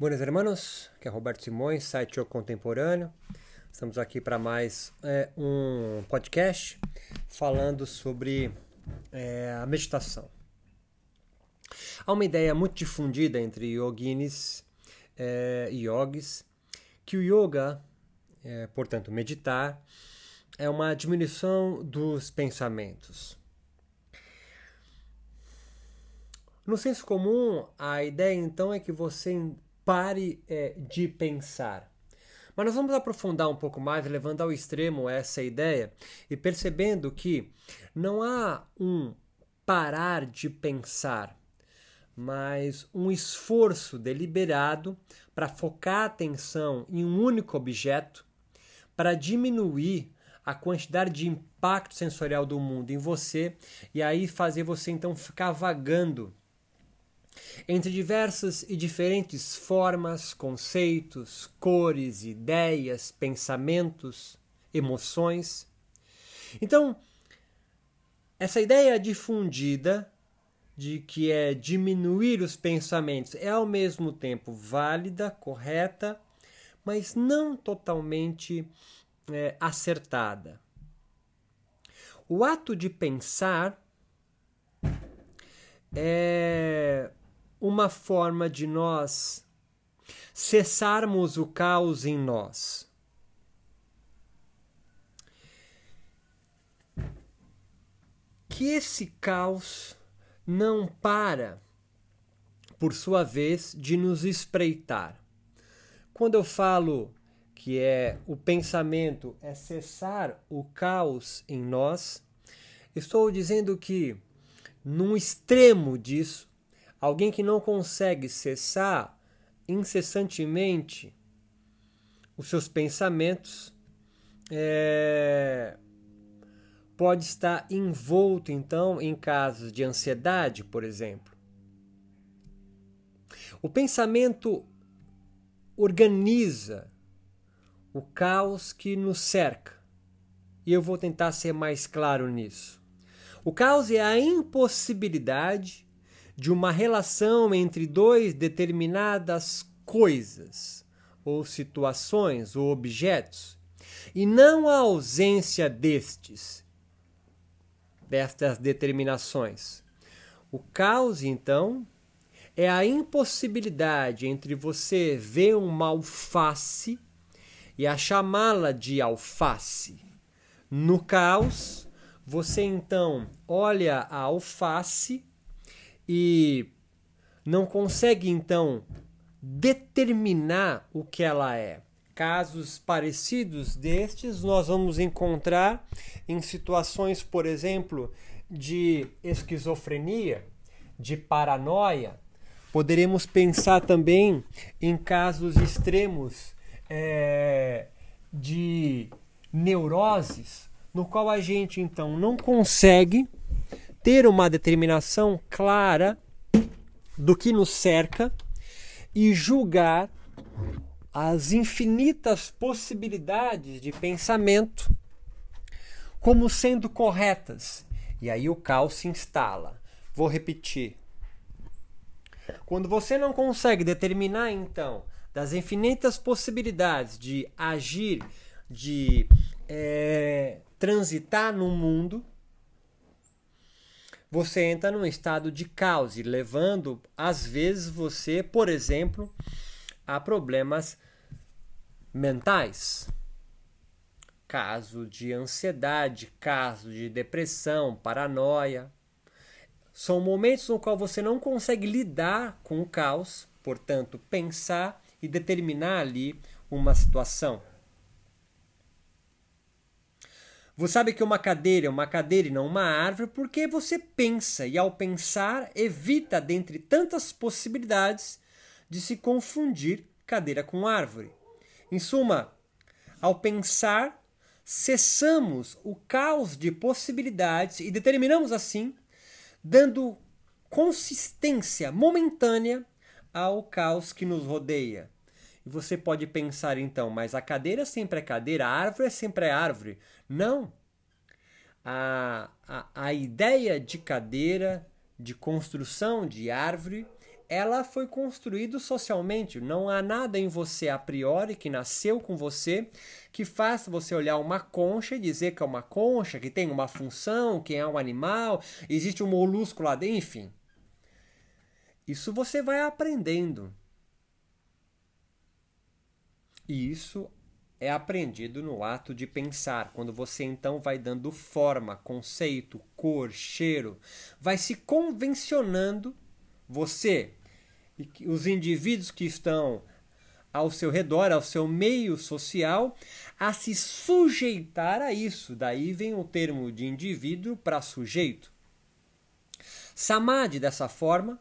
Buenos hermanos, que é Roberto Simões, site O Contemporâneo. Estamos aqui para mais é, um podcast falando sobre é, a meditação. Há uma ideia muito difundida entre yoginis é, e yogis que o yoga, é, portanto, meditar, é uma diminuição dos pensamentos. No senso comum, a ideia então é que você pare é, de pensar. Mas nós vamos aprofundar um pouco mais, levando ao extremo essa ideia e percebendo que não há um parar de pensar, mas um esforço deliberado para focar a atenção em um único objeto, para diminuir a quantidade de impacto sensorial do mundo em você e aí fazer você então ficar vagando entre diversas e diferentes formas, conceitos, cores, ideias, pensamentos, emoções. Então, essa ideia difundida de que é diminuir os pensamentos é ao mesmo tempo válida, correta, mas não totalmente é, acertada. O ato de pensar é uma forma de nós cessarmos o caos em nós. Que esse caos não para, por sua vez, de nos espreitar. Quando eu falo que é o pensamento é cessar o caos em nós, estou dizendo que num extremo disso Alguém que não consegue cessar incessantemente os seus pensamentos é, pode estar envolto, então, em casos de ansiedade, por exemplo. O pensamento organiza o caos que nos cerca. E eu vou tentar ser mais claro nisso. O caos é a impossibilidade de uma relação entre dois determinadas coisas, ou situações, ou objetos, e não a ausência destes, destas determinações. O caos, então, é a impossibilidade entre você ver uma alface e a chamá-la de alface. No caos, você então olha a alface e não consegue então determinar o que ela é. Casos parecidos destes nós vamos encontrar em situações, por exemplo, de esquizofrenia, de paranoia. Poderemos pensar também em casos extremos é, de neuroses, no qual a gente então não consegue ter uma determinação clara do que nos cerca e julgar as infinitas possibilidades de pensamento como sendo corretas. E aí o caos se instala. Vou repetir. Quando você não consegue determinar, então, das infinitas possibilidades de agir, de é, transitar no mundo, você entra num estado de caos, levando às vezes você, por exemplo, a problemas mentais. Caso de ansiedade, caso de depressão, paranoia. São momentos no qual você não consegue lidar com o caos, portanto, pensar e determinar ali uma situação. Você sabe que uma cadeira é uma cadeira e não uma árvore porque você pensa e, ao pensar, evita, dentre tantas possibilidades, de se confundir cadeira com árvore. Em suma, ao pensar, cessamos o caos de possibilidades e determinamos assim, dando consistência momentânea ao caos que nos rodeia. E você pode pensar então, mas a cadeira sempre é cadeira, a árvore sempre é árvore. Não. A, a, a ideia de cadeira, de construção de árvore, ela foi construída socialmente. Não há nada em você a priori que nasceu com você que faça você olhar uma concha e dizer que é uma concha, que tem uma função, que é um animal, existe um molusco lá dentro, enfim. Isso você vai aprendendo. E isso é aprendido no ato de pensar, quando você então vai dando forma, conceito, cor, cheiro, vai se convencionando você e os indivíduos que estão ao seu redor, ao seu meio social, a se sujeitar a isso. Daí vem o termo de indivíduo para sujeito. Samadhi, dessa forma,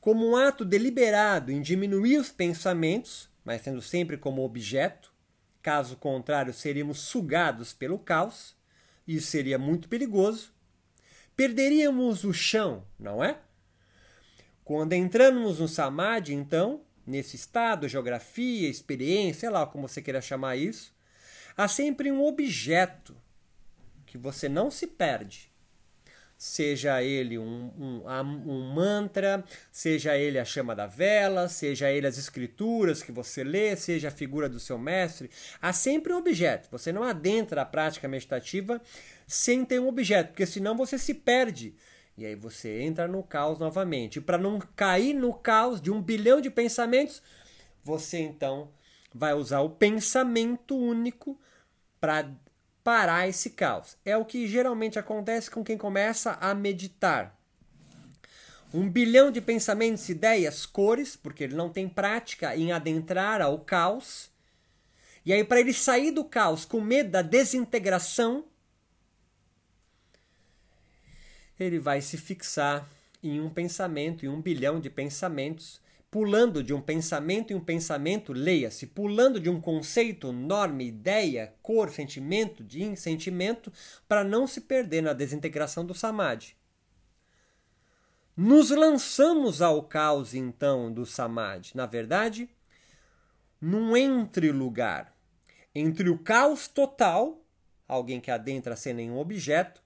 como um ato deliberado em diminuir os pensamentos, mas tendo sempre como objeto, caso contrário, seríamos sugados pelo caos, isso seria muito perigoso. Perderíamos o chão, não é? Quando entramos no Samadhi, então, nesse estado, geografia, experiência, sei lá como você queira chamar isso, há sempre um objeto que você não se perde. Seja ele um, um, um, mantra, seja ele a chama da vela, seja ele as escrituras que você lê, seja a figura do seu mestre, há sempre um objeto. Você não adentra a prática meditativa sem ter um objeto, porque senão você se perde e aí você entra no caos novamente. E para não cair no caos de um bilhão de pensamentos, você então vai usar o pensamento único para parar esse caos. É o que geralmente acontece com quem começa a meditar. Um bilhão de pensamentos, ideias, cores, porque ele não tem prática em adentrar ao caos. E aí, para ele sair do caos com medo da desintegração, ele vai se fixar em um pensamento, em um bilhão de pensamentos, pulando de um pensamento em um pensamento, leia-se, pulando de um conceito, norma, ideia, cor, sentimento, de sentimento, para não se perder na desintegração do samadhi. Nos lançamos ao caos, então, do samadhi. Na verdade, num entre-lugar entre o caos total, alguém que adentra sem nenhum objeto,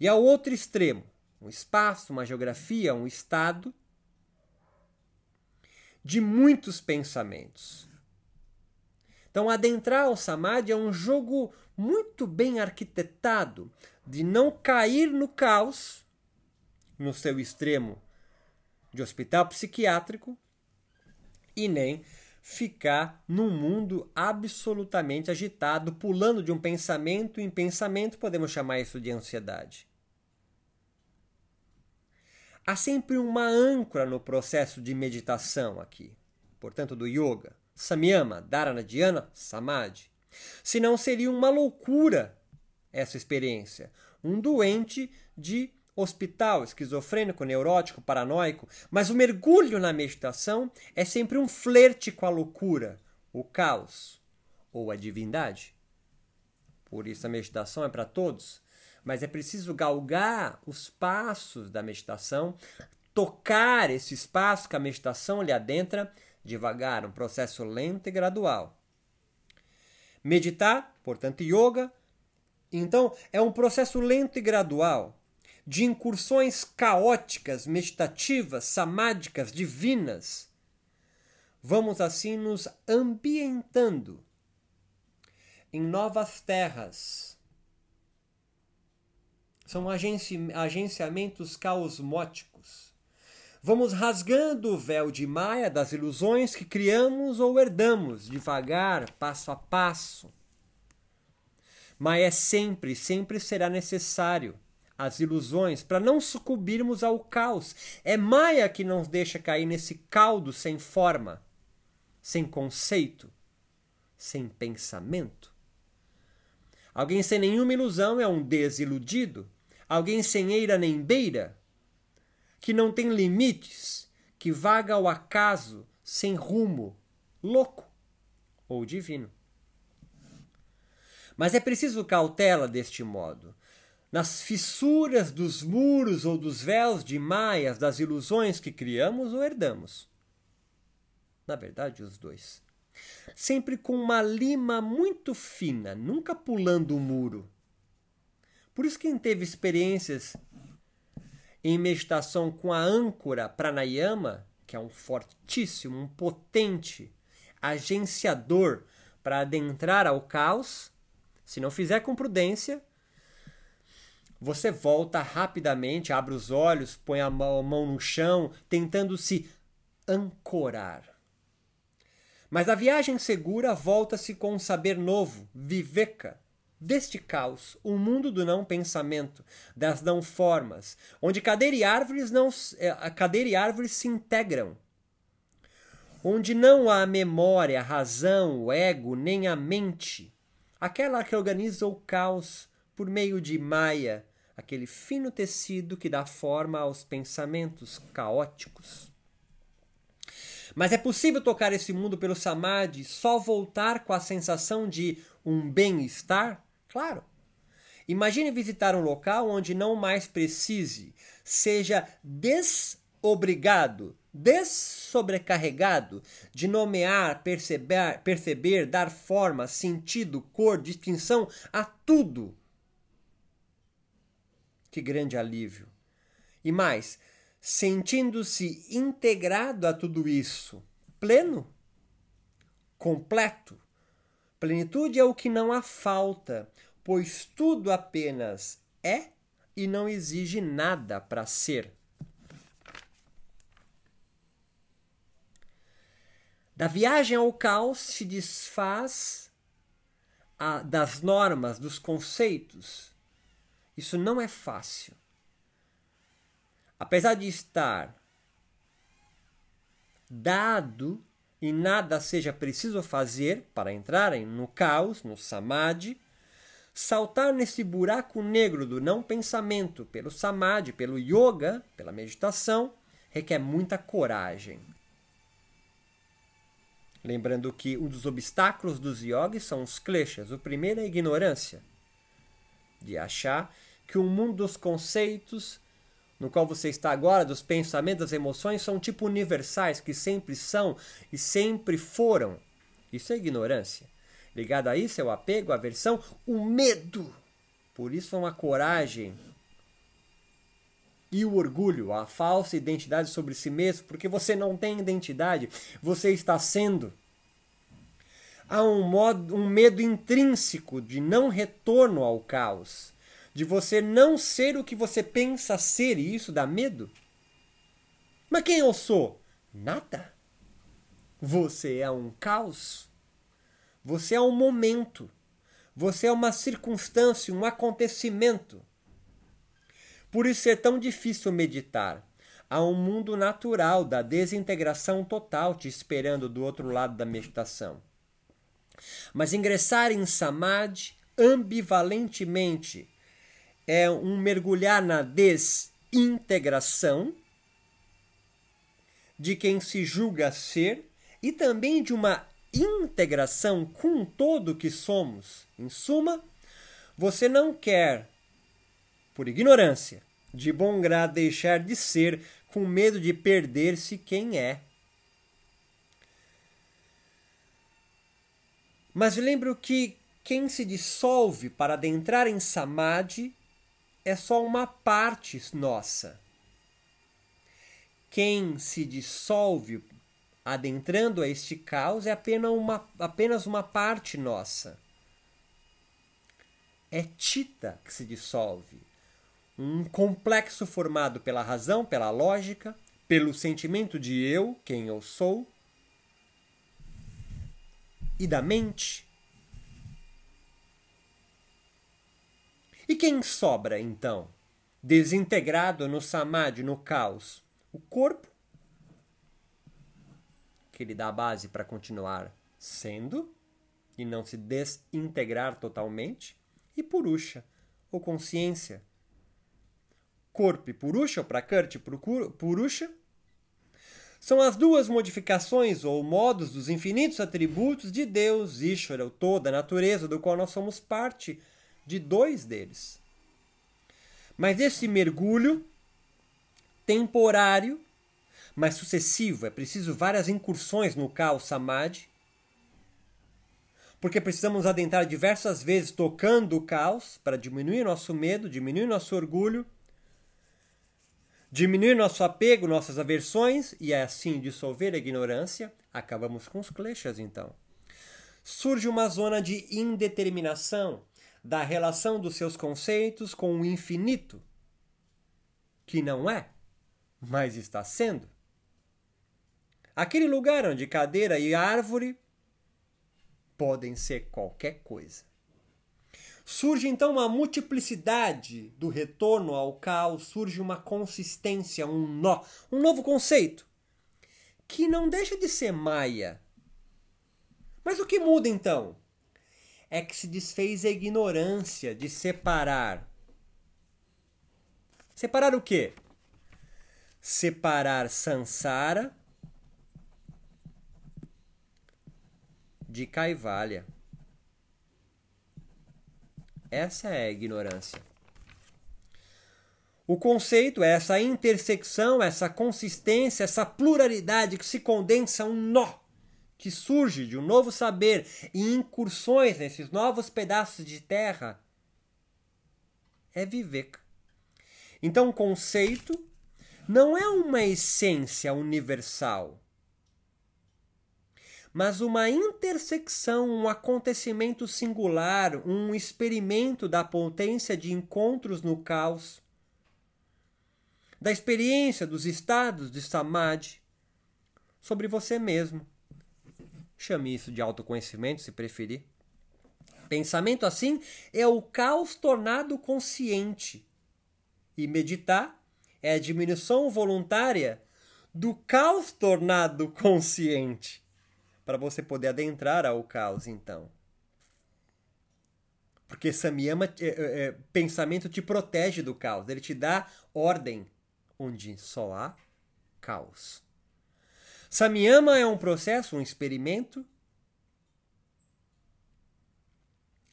e ao outro extremo, um espaço, uma geografia, um estado de muitos pensamentos. Então, adentrar ao Samadhi é um jogo muito bem arquitetado de não cair no caos, no seu extremo de hospital psiquiátrico, e nem ficar num mundo absolutamente agitado, pulando de um pensamento em pensamento, podemos chamar isso de ansiedade. Há sempre uma âncora no processo de meditação aqui, portanto, do yoga. Samyama, Dharana, Dhyana, Samadhi. Senão seria uma loucura essa experiência. Um doente de hospital, esquizofrênico, neurótico, paranoico. Mas o mergulho na meditação é sempre um flerte com a loucura, o caos ou a divindade. Por isso a meditação é para todos mas é preciso galgar os passos da meditação, tocar esse espaço que a meditação lhe adentra devagar, um processo lento e gradual. Meditar, portanto, yoga, então é um processo lento e gradual de incursões caóticas, meditativas, samádicas, divinas. Vamos assim nos ambientando em novas terras são agenci agenciamentos caosmóticos. Vamos rasgando o véu de maia das ilusões que criamos ou herdamos, devagar, passo a passo. Mas é sempre, sempre será necessário as ilusões para não sucumbirmos ao caos. É Maia que nos deixa cair nesse caldo sem forma, sem conceito, sem pensamento. Alguém sem nenhuma ilusão é um desiludido alguém sem eira nem beira, que não tem limites, que vaga ao acaso, sem rumo, louco ou divino. Mas é preciso cautela deste modo. Nas fissuras dos muros ou dos véus de maias das ilusões que criamos ou herdamos. Na verdade, os dois. Sempre com uma lima muito fina, nunca pulando o muro por isso, quem teve experiências em meditação com a âncora pranayama, que é um fortíssimo, um potente agenciador para adentrar ao caos, se não fizer com prudência, você volta rapidamente, abre os olhos, põe a mão no chão, tentando se ancorar. Mas a viagem segura volta-se com um saber novo, viveka, deste caos, o um mundo do não pensamento, das não formas, onde cadeira e árvores não é, cadeira e árvores se integram. Onde não há memória, razão, o ego, nem a mente, aquela que organiza o caos por meio de Maya, aquele fino tecido que dá forma aos pensamentos caóticos. Mas é possível tocar esse mundo pelo samadhi, só voltar com a sensação de um bem-estar? Claro. Imagine visitar um local onde não mais precise, seja desobrigado, dessobrecarregado de nomear, perceber, perceber, dar forma, sentido, cor, distinção a tudo. Que grande alívio! E mais, sentindo-se integrado a tudo isso, pleno, completo, Plenitude é o que não há falta, pois tudo apenas é e não exige nada para ser. Da viagem ao caos se desfaz a, das normas, dos conceitos. Isso não é fácil. Apesar de estar dado e nada seja preciso fazer para entrarem no caos, no samadhi, saltar nesse buraco negro do não pensamento pelo samadhi, pelo yoga, pela meditação, requer muita coragem. Lembrando que um dos obstáculos dos yogis são os kleshas. O primeiro é a ignorância, de achar que o mundo dos conceitos no qual você está agora, dos pensamentos, das emoções, são tipo universais, que sempre são e sempre foram. Isso é ignorância. Ligado a isso é o apego, a aversão, o medo. Por isso é uma coragem e o orgulho, a falsa identidade sobre si mesmo, porque você não tem identidade, você está sendo. Há um, modo, um medo intrínseco de não retorno ao caos de você não ser o que você pensa ser e isso dá medo? Mas quem eu sou? Nada. Você é um caos. Você é um momento. Você é uma circunstância, um acontecimento. Por isso é tão difícil meditar. Há um mundo natural da desintegração total te esperando do outro lado da meditação. Mas ingressar em samadhi ambivalentemente é um mergulhar na desintegração de quem se julga ser e também de uma integração com todo que somos. Em suma, você não quer, por ignorância, de bom grado deixar de ser com medo de perder-se quem é. Mas lembro que quem se dissolve para adentrar em samadhi é só uma parte nossa. Quem se dissolve adentrando a este caos é apenas uma, apenas uma parte nossa. É Tita que se dissolve. Um complexo formado pela razão, pela lógica, pelo sentimento de eu, quem eu sou, e da mente. E quem sobra, então? Desintegrado no samadhi, no caos? O corpo, que lhe dá a base para continuar sendo e não se desintegrar totalmente, e Purusha, ou consciência. Corpo e Purusha, ou Prakriti Purusha, são as duas modificações ou modos dos infinitos atributos de Deus, Ishvara, o toda a natureza do qual nós somos parte de dois deles. Mas esse mergulho temporário, mas sucessivo, é preciso várias incursões no caos samadhi, porque precisamos adentrar diversas vezes tocando o caos para diminuir nosso medo, diminuir nosso orgulho, diminuir nosso apego, nossas aversões e assim dissolver a ignorância, acabamos com os kleshas então. Surge uma zona de indeterminação da relação dos seus conceitos com o infinito, que não é, mas está sendo. Aquele lugar onde cadeira e árvore podem ser qualquer coisa. Surge então uma multiplicidade do retorno ao caos, surge uma consistência, um nó, um novo conceito, que não deixa de ser maia. Mas o que muda então? É que se desfez a ignorância de separar. Separar o quê? Separar Sansara de Kaivalya. Essa é a ignorância. O conceito é essa intersecção, essa consistência, essa pluralidade que se condensa um nó que surge de um novo saber e incursões nesses novos pedaços de terra é viver. Então, o conceito não é uma essência universal mas uma intersecção, um acontecimento singular, um experimento da potência de encontros no caos, da experiência dos estados de samadhi sobre você mesmo. Chame isso de autoconhecimento, se preferir. Pensamento assim é o caos tornado consciente. E meditar é a diminuição voluntária do caos tornado consciente para você poder adentrar ao caos, então. Porque Samyama, é, é, é, pensamento te protege do caos, ele te dá ordem onde só há caos. Samyama é um processo, um experimento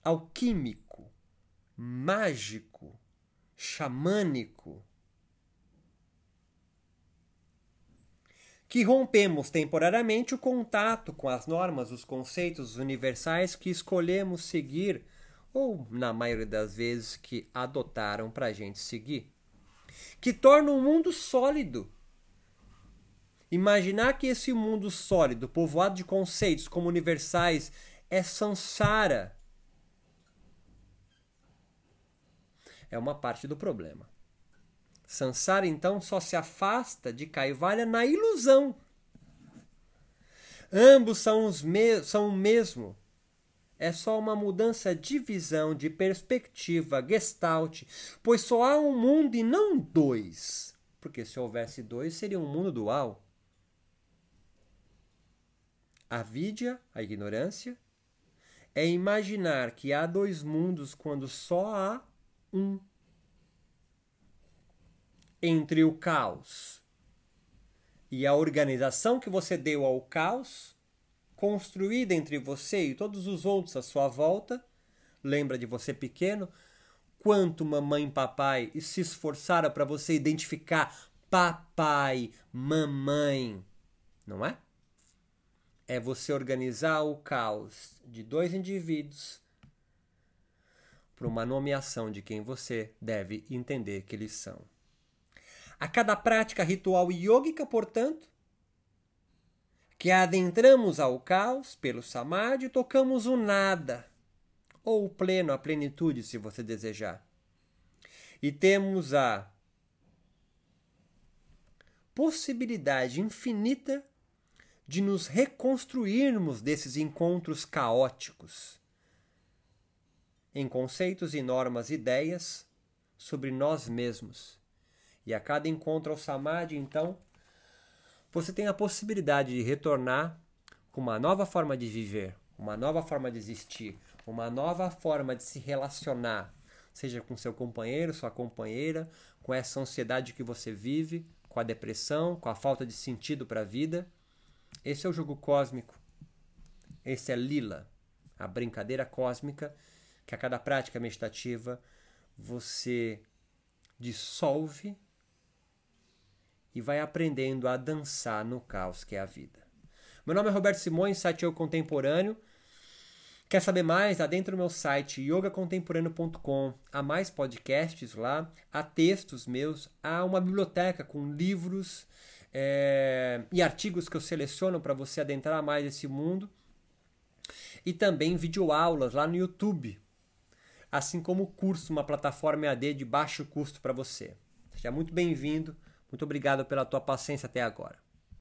alquímico, mágico, xamânico, que rompemos temporariamente o contato com as normas, os conceitos universais que escolhemos seguir, ou, na maioria das vezes, que adotaram para a gente seguir. Que torna o mundo sólido. Imaginar que esse mundo sólido, povoado de conceitos como universais, é sansara. É uma parte do problema. Sansara então só se afasta de Kaivalya na ilusão. Ambos são, os me são o mesmo. É só uma mudança de visão, de perspectiva, gestalt, pois só há um mundo e não dois. Porque se houvesse dois, seria um mundo dual. A a ignorância, é imaginar que há dois mundos quando só há um entre o caos e a organização que você deu ao caos, construída entre você e todos os outros à sua volta, lembra de você pequeno, quanto mamãe e papai se esforçaram para você identificar papai, mamãe, não é? É você organizar o caos de dois indivíduos para uma nomeação de quem você deve entender que eles são. A cada prática ritual yógica, portanto, que adentramos ao caos pelo samadhi, tocamos o nada, ou o pleno, a plenitude, se você desejar. E temos a possibilidade infinita de nos reconstruirmos desses encontros caóticos em conceitos e normas, ideias sobre nós mesmos e a cada encontro ao Samadhi, então, você tem a possibilidade de retornar com uma nova forma de viver, uma nova forma de existir, uma nova forma de se relacionar, seja com seu companheiro, sua companheira, com essa ansiedade que você vive, com a depressão, com a falta de sentido para a vida. Esse é o jogo cósmico. Esse é Lila, a brincadeira cósmica que a cada prática meditativa você dissolve e vai aprendendo a dançar no caos que é a vida. Meu nome é Roberto Simões, site Eu Contemporâneo. Quer saber mais? Adentra no meu site yogacontemporâneo.com. Há mais podcasts lá, há textos meus, há uma biblioteca com livros é, e artigos que eu seleciono para você adentrar mais esse mundo. E também videoaulas lá no YouTube. Assim como o curso, uma plataforma EAD de baixo custo para você. Seja muito bem-vindo. Muito obrigado pela tua paciência até agora.